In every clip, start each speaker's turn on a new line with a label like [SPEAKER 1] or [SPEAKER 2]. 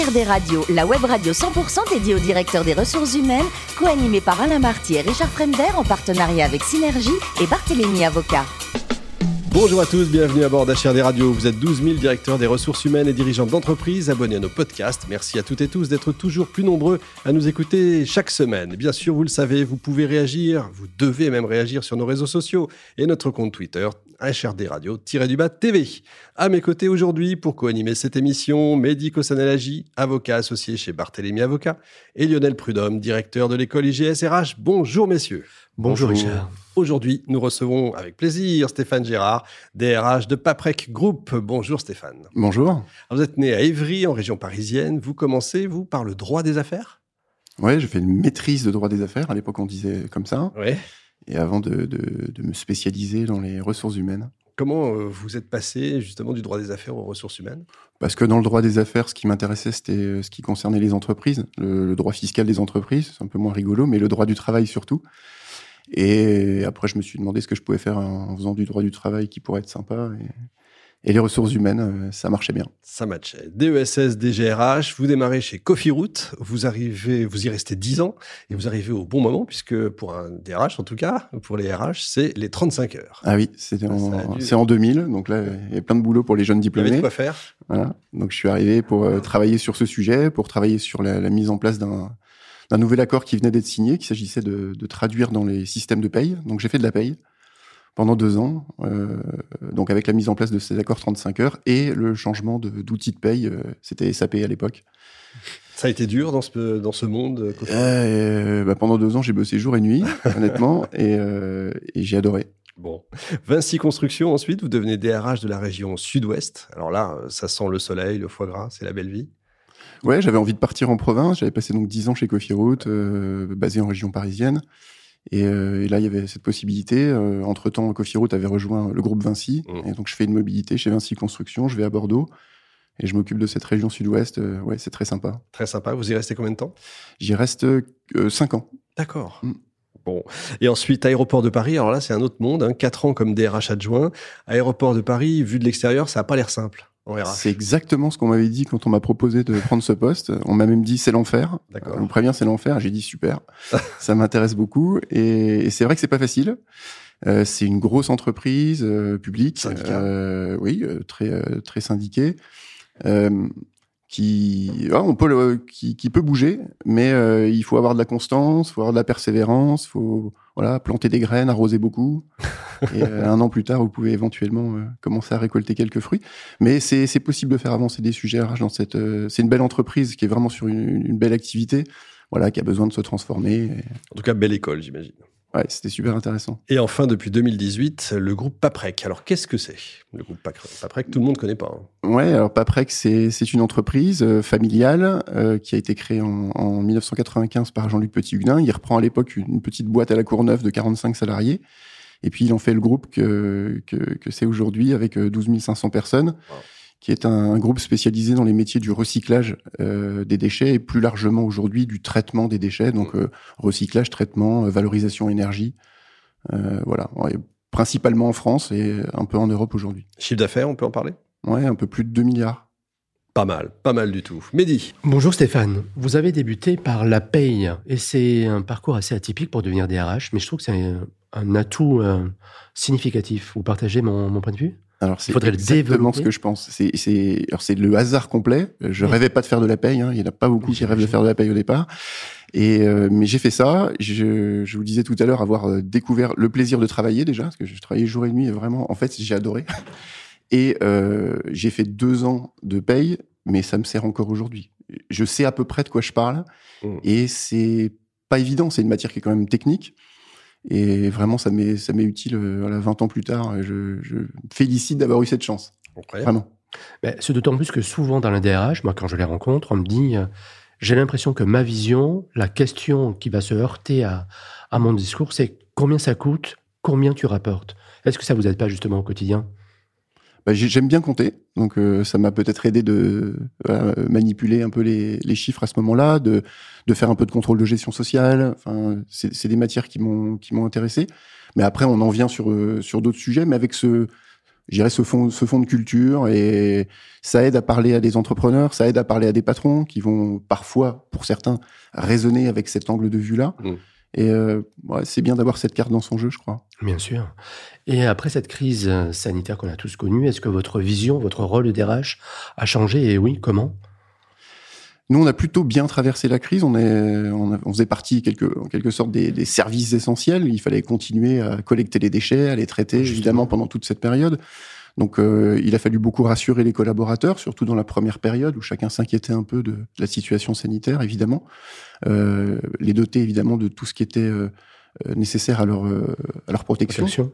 [SPEAKER 1] HRD Radio, la web radio 100% dédiée au directeur des ressources humaines, co-animée par Alain Marty et Richard Fremder en partenariat avec Synergie et Barthélémy Avocat.
[SPEAKER 2] Bonjour à tous, bienvenue à bord d'HRD Radio. Vous êtes 12 000 directeurs des ressources humaines et dirigeants d'entreprise abonnés à nos podcasts. Merci à toutes et tous d'être toujours plus nombreux à nous écouter chaque semaine. Bien sûr, vous le savez, vous pouvez réagir, vous devez même réagir sur nos réseaux sociaux et notre compte Twitter, HRD Radio-du-bas TV. À mes côtés aujourd'hui, pour co-animer cette émission, Mehdi Kossanalagi, avocat associé chez Barthélémy Avocat, et Lionel Prudhomme, directeur de l'école IGSRH. Bonjour messieurs.
[SPEAKER 3] Bonjour, Richard.
[SPEAKER 2] Aujourd'hui, nous recevons avec plaisir Stéphane Gérard, DRH de Paprec Group. Bonjour Stéphane.
[SPEAKER 3] Bonjour.
[SPEAKER 2] vous êtes né à Évry, en région parisienne. Vous commencez, vous, par le droit des affaires?
[SPEAKER 3] Oui, j'ai fait une maîtrise de droit des affaires. À l'époque, on disait comme ça.
[SPEAKER 2] Oui.
[SPEAKER 3] Et avant de, me spécialiser dans les ressources humaines.
[SPEAKER 2] Comment euh, vous êtes passé justement du droit des affaires aux ressources humaines?
[SPEAKER 3] Parce que dans le droit des affaires, ce qui m'intéressait, c'était euh, ce qui concernait les entreprises, le droit fiscal des entreprises, c'est un peu moins rigolo, mais le droit du travail surtout. Et après, je me suis demandé ce que je pouvais faire en faisant du droit du travail qui pourrait être sympa. Et, les ressources humaines, euh, ça marchait bien.
[SPEAKER 2] Ça matchait. DESS, DGRH, vous démarrez chez Coffee Route, vous arrivez, vous y restez 10 ans et vous arrivez au bon moment puisque pour un DRH en tout cas, pour les RH, c'est les 35 heures.
[SPEAKER 3] Ah oui, c'était en, c'est en 2000, donc là il y a plein de boulot pour les jeunes diplômés.
[SPEAKER 2] Il quoi faire.
[SPEAKER 3] Voilà. Donc je suis arrivé pour euh, travailler sur ce sujet, pour travailler sur la mise en place d'un nouvel accord qui venait d'être signé, qu'il s'agissait de, traduire dans les systèmes de paye. Donc j'ai fait de la paye pendant deux ans, euh, donc avec la mise en place de ces accords 35 heures et le changement d'outil de, paye, euh, c'était SAP à l'époque.
[SPEAKER 2] Ça a été dur dans ce, dans ce monde
[SPEAKER 3] euh, bah Pendant deux ans, j'ai bossé jour et nuit, honnêtement, et, et j'ai adoré.
[SPEAKER 2] Bon. Vinci Construction, ensuite, vous devenez DRH de la région sud-ouest. Alors là, ça sent le soleil, le foie gras, c'est la belle vie.
[SPEAKER 3] Ouais, j'avais envie de partir en province. J'avais passé donc 10 ans chez Coffee Route, euh, basé en région parisienne. Euh, et, là, il y avait cette possibilité. Euh, entre-temps, Coffee Route avait rejoint le groupe Vinci. Mmh. Et donc, je fais une mobilité chez Vinci Construction. Je vais à Bordeaux. Et je m'occupe de cette région sud-ouest. ouais, c'est très sympa.
[SPEAKER 2] Très sympa. Vous y restez combien de temps?
[SPEAKER 3] J'y reste 5 ans.
[SPEAKER 2] D'accord. Mmh. Bon. Et ensuite, Aéroport de Paris. Alors là, c'est un autre monde. Hein. 4 ans comme DRH adjoint. Aéroport de Paris, vu de l'extérieur, ça n'a pas l'air simple.
[SPEAKER 3] C'est exactement ce qu'on m'avait dit quand on m'a proposé de prendre ce poste. On m'a même dit c'est l'enfer. On prévient c'est l'enfer. J'ai dit super, ça m'intéresse beaucoup. Et, c'est vrai que c'est pas facile. Euh, c'est une grosse entreprise euh, publique, euh, oui, euh, très très syndiquée, qui, ah, on peut qui, qui, peut bouger, mais il faut avoir de la constance, faut avoir de la persévérance, faut voilà planter des graines, arroser beaucoup. Et euh, un an plus tard, vous pouvez éventuellement euh, commencer à récolter quelques fruits. Mais c'est possible de faire avancer des sujets RH dans cette. Euh, c'est une belle entreprise qui est vraiment sur une, une, belle activité, voilà, qui a besoin de se transformer.
[SPEAKER 2] En tout cas, belle école, j'imagine.
[SPEAKER 3] Ouais, c'était super intéressant.
[SPEAKER 2] Et enfin, depuis 2018, le groupe Paprec. Alors, qu'est-ce que c'est Le groupe Paprec, tout le monde ne connaît pas.
[SPEAKER 3] Hein. Ouais, alors Paprec, c'est une entreprise familiale euh, qui a été créée en, en 1995 par Jean-Luc Petit-Huguenin. Il reprend à l'époque une petite boîte à la Courneuve de 45 salariés et puis il en fait le groupe que, que, que c'est aujourd'hui avec 12 euh, 500 personnes, qui est un, groupe spécialisé dans les métiers du recyclage euh, des déchets et plus largement aujourd'hui du traitement des déchets, donc euh, recyclage, traitement, valorisation énergie. voilà, principalement en France et un peu en Europe aujourd'hui.
[SPEAKER 2] Chiffre d'affaires, on peut en parler?
[SPEAKER 3] Ouais, un peu plus de 2 milliards.
[SPEAKER 2] Pas mal, pas mal du tout. Mehdi.
[SPEAKER 4] Bonjour Stéphane. Vous avez débuté par la paye et c'est un parcours assez atypique pour devenir DRH, mais je trouve que c'est un, atout euh, significatif. Vous partagez mon, point de vue?
[SPEAKER 3] Alors c'est exactement ce que je pense. C'est c'est alors c'est le hasard complet. Je rêvais pas de faire de la paye. Hein. Il y en a pas beaucoup qui rêvent de faire de la paye au départ. Et euh, mais j'ai fait ça. Je, je vous disais tout à l'heure avoir euh, découvert le plaisir de travailler déjà parce que je travaillais jour et nuit. Et vraiment, en fait, j'ai adoré. Et euh, j'ai fait deux ans de paye, mais ça me sert encore aujourd'hui. Je sais à peu près de quoi je parle, mmh. et c'est pas évident. C'est une matière qui est quand même technique. Et vraiment, ça m'est, ça m'est utile euh, voilà, 20 ans plus tard. Je, je félicite d'avoir eu cette chance. Vraiment.
[SPEAKER 4] Mais c'est d'autant plus que souvent dans la DRH, moi, quand je les rencontre, on me dit euh, j'ai l'impression que ma vision, la question qui va se heurter à, à mon discours, c'est combien ça coûte, combien tu rapportes? Est-ce que ça vous aide pas justement au quotidien?
[SPEAKER 3] Bah, j'aime bien compter, donc euh, ça m'a peut-être aidé de manipuler un peu les, les chiffres à ce moment-là, de, de, faire un peu de contrôle de gestion sociale. Enfin, c'est des matières qui m'ont qui m'ont intéressé. Mais après, on en vient sur euh, sur d'autres sujets, mais avec ce j'irais ce fond, ce fond de culture et ça aide à parler à des entrepreneurs, ça aide à parler à des patrons qui vont parfois, pour certains, raisonner avec cet angle de vue-là. Mm. Et euh, c'est bien d'avoir cette carte dans son jeu, je crois.
[SPEAKER 4] Bien sûr. Et après cette crise sanitaire qu'on a tous connue, est-ce que votre vision, votre rôle de DRH a changé? Et oui, comment?
[SPEAKER 3] Nous, on a plutôt bien traversé la crise. On, est, on, faisait partie quelque, en quelque sorte des, des, services essentiels. Il fallait continuer à collecter les déchets, à les traiter, évidemment, pendant toute cette période. Donc, euh, il a fallu beaucoup rassurer les collaborateurs, surtout dans la première période où chacun s'inquiétait un peu de, la situation sanitaire, évidemment. Euh, les doter, évidemment, de tout ce qui était euh, nécessaire à leur, à leur protection. protection.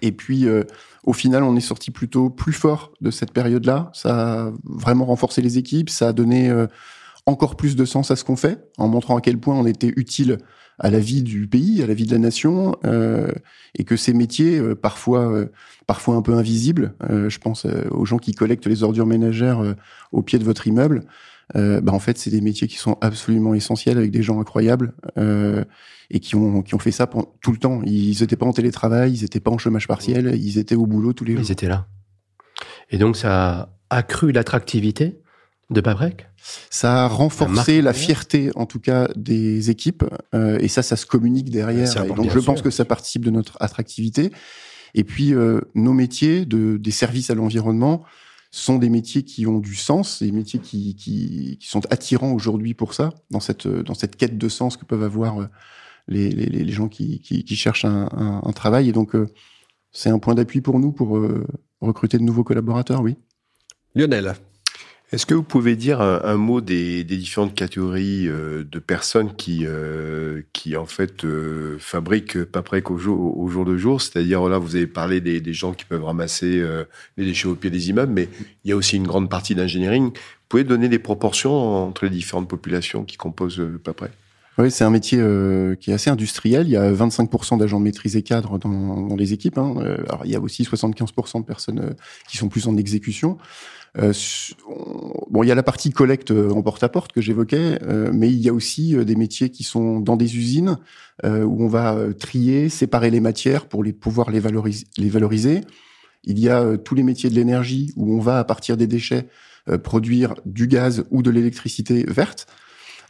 [SPEAKER 3] Et puis, au final, on est sorti plutôt plus fort de cette période-là. Ça a vraiment renforcé les équipes, ça a donné euh, encore plus de sens à ce qu'on fait, en montrant à quel point on était utile à la vie du pays, à la vie de la nation, euh, et que ces métiers, euh, parfois, parfois un peu invisibles, je pense aux gens qui collectent les ordures ménagères au pied de votre immeuble, bah en fait, c'est des métiers qui sont absolument essentiels avec des gens incroyables et qui ont, qui ont fait ça tout le temps. Ils n'étaient pas en télétravail, ils n'étaient pas en chômage partiel, ils étaient au boulot tous les jours.
[SPEAKER 4] Ils étaient là. Et donc, ça a accru l'attractivité de Paprec
[SPEAKER 3] Ça a renforcé la, fierté, en tout cas, des équipes. Euh, et ça, ça se communique derrière. Et donc, je pense que ça participe de notre attractivité. Et puis, euh, nos métiers de, des services à l'environnement sont des métiers qui ont du sens, des métiers qui, qui, qui sont attirants aujourd'hui pour ça, dans cette, dans cette quête de sens que peuvent avoir euh, les, les, les gens qui, qui, qui cherchent un, un, un, travail. Et donc, euh, c'est un point d'appui pour nous pour recruter de nouveaux collaborateurs, oui.
[SPEAKER 2] Lionel.
[SPEAKER 5] Est-ce que vous pouvez dire un, un mot des, des, différentes catégories euh, de personnes qui, euh, qui en fait euh, fabriquent Paprec au jour, au jour de jour? C'est-à-dire là, vous avez parlé des, des, gens qui peuvent ramasser les déchets au pied des immeubles, mais il y a aussi une grande partie d'ingénierie. Vous pouvez donner des proportions entre les différentes populations qui composent Paprec?
[SPEAKER 3] Oui, c'est un métier euh, qui est assez industriel. Il y a 25% d'agents maîtrisés cadres dans, dans les équipes. Hein. Euh, alors, il y a aussi 75% de personnes euh, qui sont plus en exécution. Euh, bon, il y a la partie collecte en porte-à-porte que j'évoquais, mais il y a aussi des métiers qui sont dans des usines où on va trier, séparer les matières pour les pouvoir les valoriser. Il y a tous les métiers de l'énergie où on va à partir des déchets produire du gaz ou de l'électricité verte.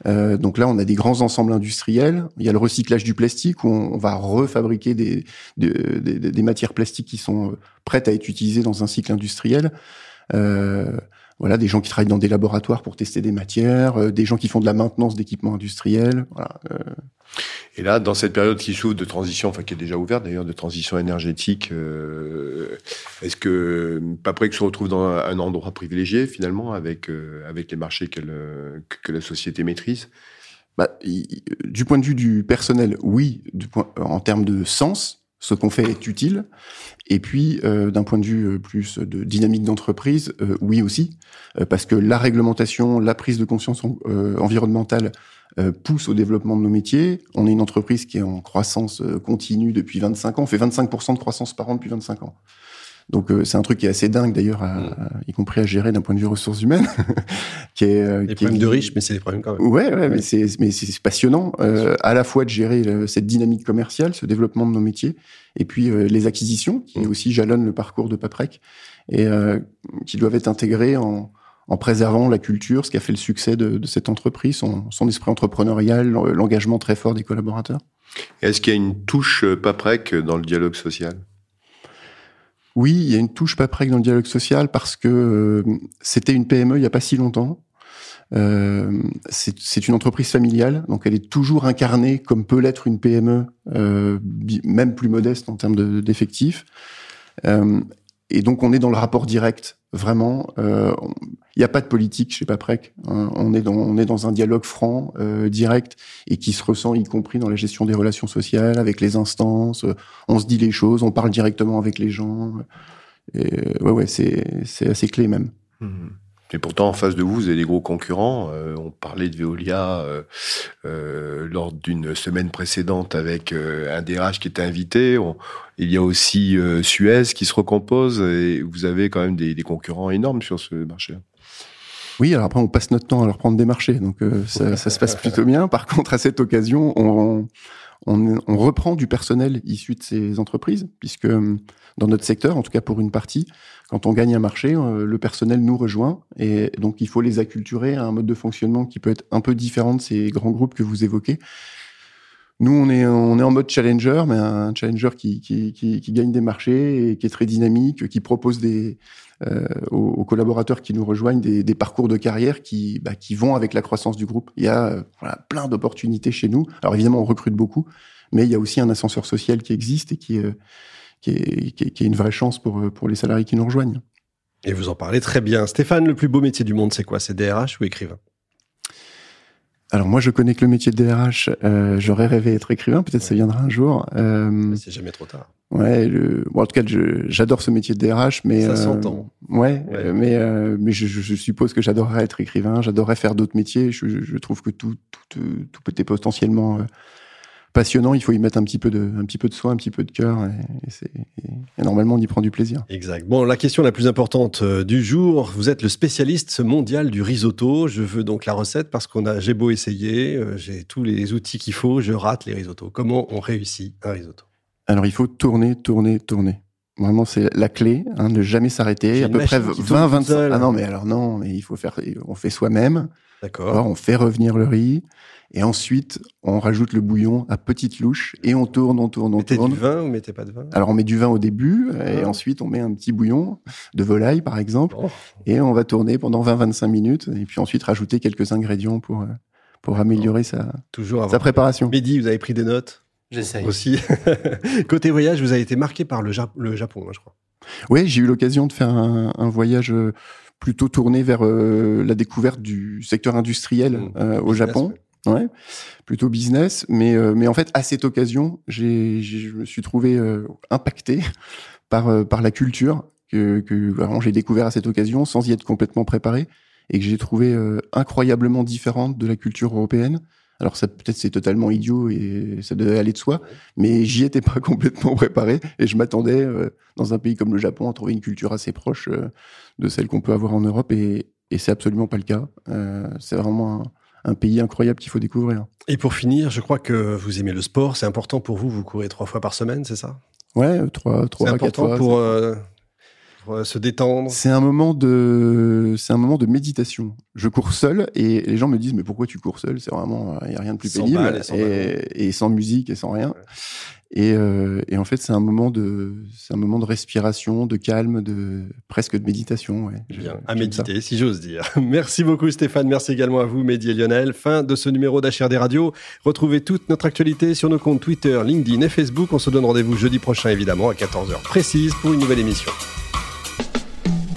[SPEAKER 3] Euh, donc là, on a des grands ensembles industriels. Il y a le recyclage du plastique où on, va refabriquer des, des, des, matières plastiques qui sont euh, prêtes à être utilisées dans un cycle industriel. Euh, voilà, des gens qui travaillent dans des laboratoires pour tester des matières, euh, des gens qui font de la maintenance d'équipements industriels. Voilà, euh.
[SPEAKER 5] Et là, dans cette période qui s'ouvre de transition, enfin qui est déjà ouverte d'ailleurs, de transition énergétique, euh, est-ce que Paprec se retrouve dans un endroit privilégié finalement avec avec les marchés que, que la société maîtrise?
[SPEAKER 3] Bah, du point de vue du personnel, oui, du point, en termes de sens, ce qu'on fait est utile. Et puis, euh, d'un point de vue euh, plus de dynamique d'entreprise, euh, oui aussi, parce que la réglementation, la prise de conscience environnementale pousse au développement de nos métiers. On est une entreprise qui est en croissance continue depuis 25 ans. On fait 25% de croissance par an depuis 25 ans. Donc euh, c'est un truc qui est assez dingue d'ailleurs, mm. y compris à gérer d'un point de vue ressources humaines.
[SPEAKER 2] qui est, euh, des problèmes de riches, mais c'est des problèmes quand même.
[SPEAKER 3] Ouais, ouais, mais c'est mais c'est passionnant euh, à la fois de gérer cette dynamique commerciale, ce développement de nos métiers, et puis les acquisitions qui mm. aussi jalonnent le parcours de Paprec et qui doivent être intégrées en en préservant la culture, ce qui a fait le succès de, de cette entreprise, son, son esprit entrepreneurial, l'engagement très fort des collaborateurs.
[SPEAKER 5] Est-ce qu'il y a une touche Paprec dans le dialogue social?
[SPEAKER 3] Oui, il y a une touche Paprec dans le dialogue social parce que euh, c'était une PME il n'y a pas si longtemps. Euh, c'est une entreprise familiale, donc elle est toujours incarnée comme peut l'être une PME, euh, même plus modeste en termes d'effectifs. Et donc on est dans le rapport direct, vraiment. Euh, il n'y a pas de politique chez Paprec. Hein. On est dans on est dans un dialogue franc, euh, direct, et qui se ressent y compris dans la gestion des relations sociales avec les instances. on se dit les choses, on parle directement avec les gens. Ouais ouais, c'est c'est assez clé même. Mmh.
[SPEAKER 5] Et pourtant, en face de vous, vous avez des gros concurrents. Euh, on parlait de Veolia euh, euh, lors d'une semaine précédente avec euh, un DRH qui était invité. il y a aussi euh, Suez qui se recompose et vous avez quand même des, des concurrents énormes sur ce marché.
[SPEAKER 3] Oui, alors après, on passe notre temps à leur prendre des marchés, donc ça, ça, se passe plutôt bien. Par contre, à cette occasion, on, on, reprend du personnel issu de ces entreprises, puisque dans notre secteur, en tout cas pour une partie, quand on gagne un marché, le personnel nous rejoint, et donc il faut les acculturer à un mode de fonctionnement qui peut être un peu différent de ces grands groupes que vous évoquez. Nous, on est, on est en mode challenger, mais un challenger qui, qui, gagne des marchés et qui est très dynamique, qui propose des, euh, aux, collaborateurs qui nous rejoignent des, des parcours de carrière qui, bah, qui vont avec la croissance du groupe. Il y a euh, plein d'opportunités chez nous. Alors évidemment, on recrute beaucoup, mais il y a aussi un ascenseur social qui existe et qui, euh, qui, est, qui est une vraie chance pour, pour les salariés qui nous rejoignent.
[SPEAKER 2] Et vous en parlez très bien. Stéphane, le plus beau métier du monde, c'est quoi? C'est DRH ou écrivain?
[SPEAKER 3] Alors moi, je connais que le métier de DRH. Euh, J'aurais rêvé être écrivain. Peut-être ça viendra un jour.
[SPEAKER 2] Euh, c'est jamais trop tard.
[SPEAKER 3] Ouais. Le, bon, en tout cas, j'adore ce métier de DRH, mais
[SPEAKER 2] ça euh, s'entend.
[SPEAKER 3] Ouais, ouais. mais euh, mais je, je, suppose que j'adorerais être écrivain. J'adorerais faire d'autres métiers. Je, je, trouve que tout tout, tout peut être potentiellement euh, passionnant, il faut y mettre un petit peu de, un petit peu de soin, un petit peu de cœur, et, et, et, normalement on y prend du plaisir.
[SPEAKER 2] Exact. Bon, la question la plus importante euh, du jour, vous êtes le spécialiste mondial du risotto. Je veux donc la recette parce qu'on a, j'ai beau essayer, euh, j'ai tous les outils qu'il faut, je rate les risottos. Comment on réussit un risotto?
[SPEAKER 3] Alors il faut tourner, tourner, tourner. Vraiment, c'est la clé, hein, ne jamais s'arrêter. À peu près 20, 25. Ah non, mais alors non, mais il faut faire, on fait soi-même.
[SPEAKER 2] D'accord.
[SPEAKER 3] On fait revenir le riz. Et ensuite, on rajoute le bouillon à petite louche et on tourne, on tourne, on
[SPEAKER 2] mettez
[SPEAKER 3] tourne.
[SPEAKER 2] du vin ou mettez pas de vin?
[SPEAKER 3] Alors on met du vin au début et ensuite on met un petit bouillon de volaille par exemple oh. et on va tourner pendant 20-25 minutes et puis ensuite rajouter quelques ingrédients pour pour améliorer sa
[SPEAKER 2] toujours
[SPEAKER 3] sa préparation.
[SPEAKER 2] Midi, vous avez pris des notes?
[SPEAKER 4] J'essaye.
[SPEAKER 2] Aussi. Côté voyage, vous avez été marqué par le, Jap le Japon, hein, je crois.
[SPEAKER 3] Oui, j'ai eu l'occasion de faire un, un voyage plutôt tourné vers euh, la découverte du secteur industriel mmh. euh, au Japon. Ouais. Ouais, plutôt business, mais euh, mais en fait à cette occasion, j'ai je me suis trouvé euh, impacté par euh, par la culture que que vraiment j'ai découvert à cette occasion sans y être complètement préparé et que j'ai trouvé euh, incroyablement différente de la culture européenne. Alors ça peut-être c'est totalement idiot et ça devait aller de soi, mais j'y étais pas complètement préparé et je m'attendais euh, dans un pays comme le Japon à trouver une culture assez proche euh, de celle qu'on peut avoir en Europe et et c'est absolument pas le cas. c'est vraiment un, un pays incroyable qu'il faut découvrir.
[SPEAKER 2] Et pour finir, je crois que vous aimez le sport. C'est important pour vous. Vous courez trois fois par semaine, c'est ça?
[SPEAKER 3] Ouais, trois, trois,
[SPEAKER 2] quatre
[SPEAKER 3] fois.
[SPEAKER 2] Pour, euh, pour se détendre.
[SPEAKER 3] C'est un moment de, c'est un moment de méditation. Je cours seul et les gens me disent mais pourquoi tu cours seul? C'est vraiment, il y a rien de plus
[SPEAKER 2] sans
[SPEAKER 3] pénible
[SPEAKER 2] et sans,
[SPEAKER 3] et, et sans, musique et sans rien. Ouais. Et, euh, et, en fait, c'est un moment de, c'est un moment de respiration, de calme, de presque de méditation. Ouais.
[SPEAKER 2] Bien, à méditer, ça. si j'ose dire. Merci beaucoup Stéphane, merci également à vous Mehdi et Lionel. Fin de ce numéro d'HRD Radio. Retrouvez toute notre actualité sur nos comptes Twitter, LinkedIn et Facebook. On se donne rendez-vous jeudi prochain évidemment à 14h précise pour une nouvelle émission.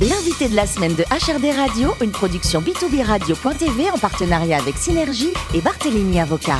[SPEAKER 1] L'invité de la semaine de HRD Radio, une production B2B Radio.tv en partenariat avec Synergie et Barthélémy Avocat.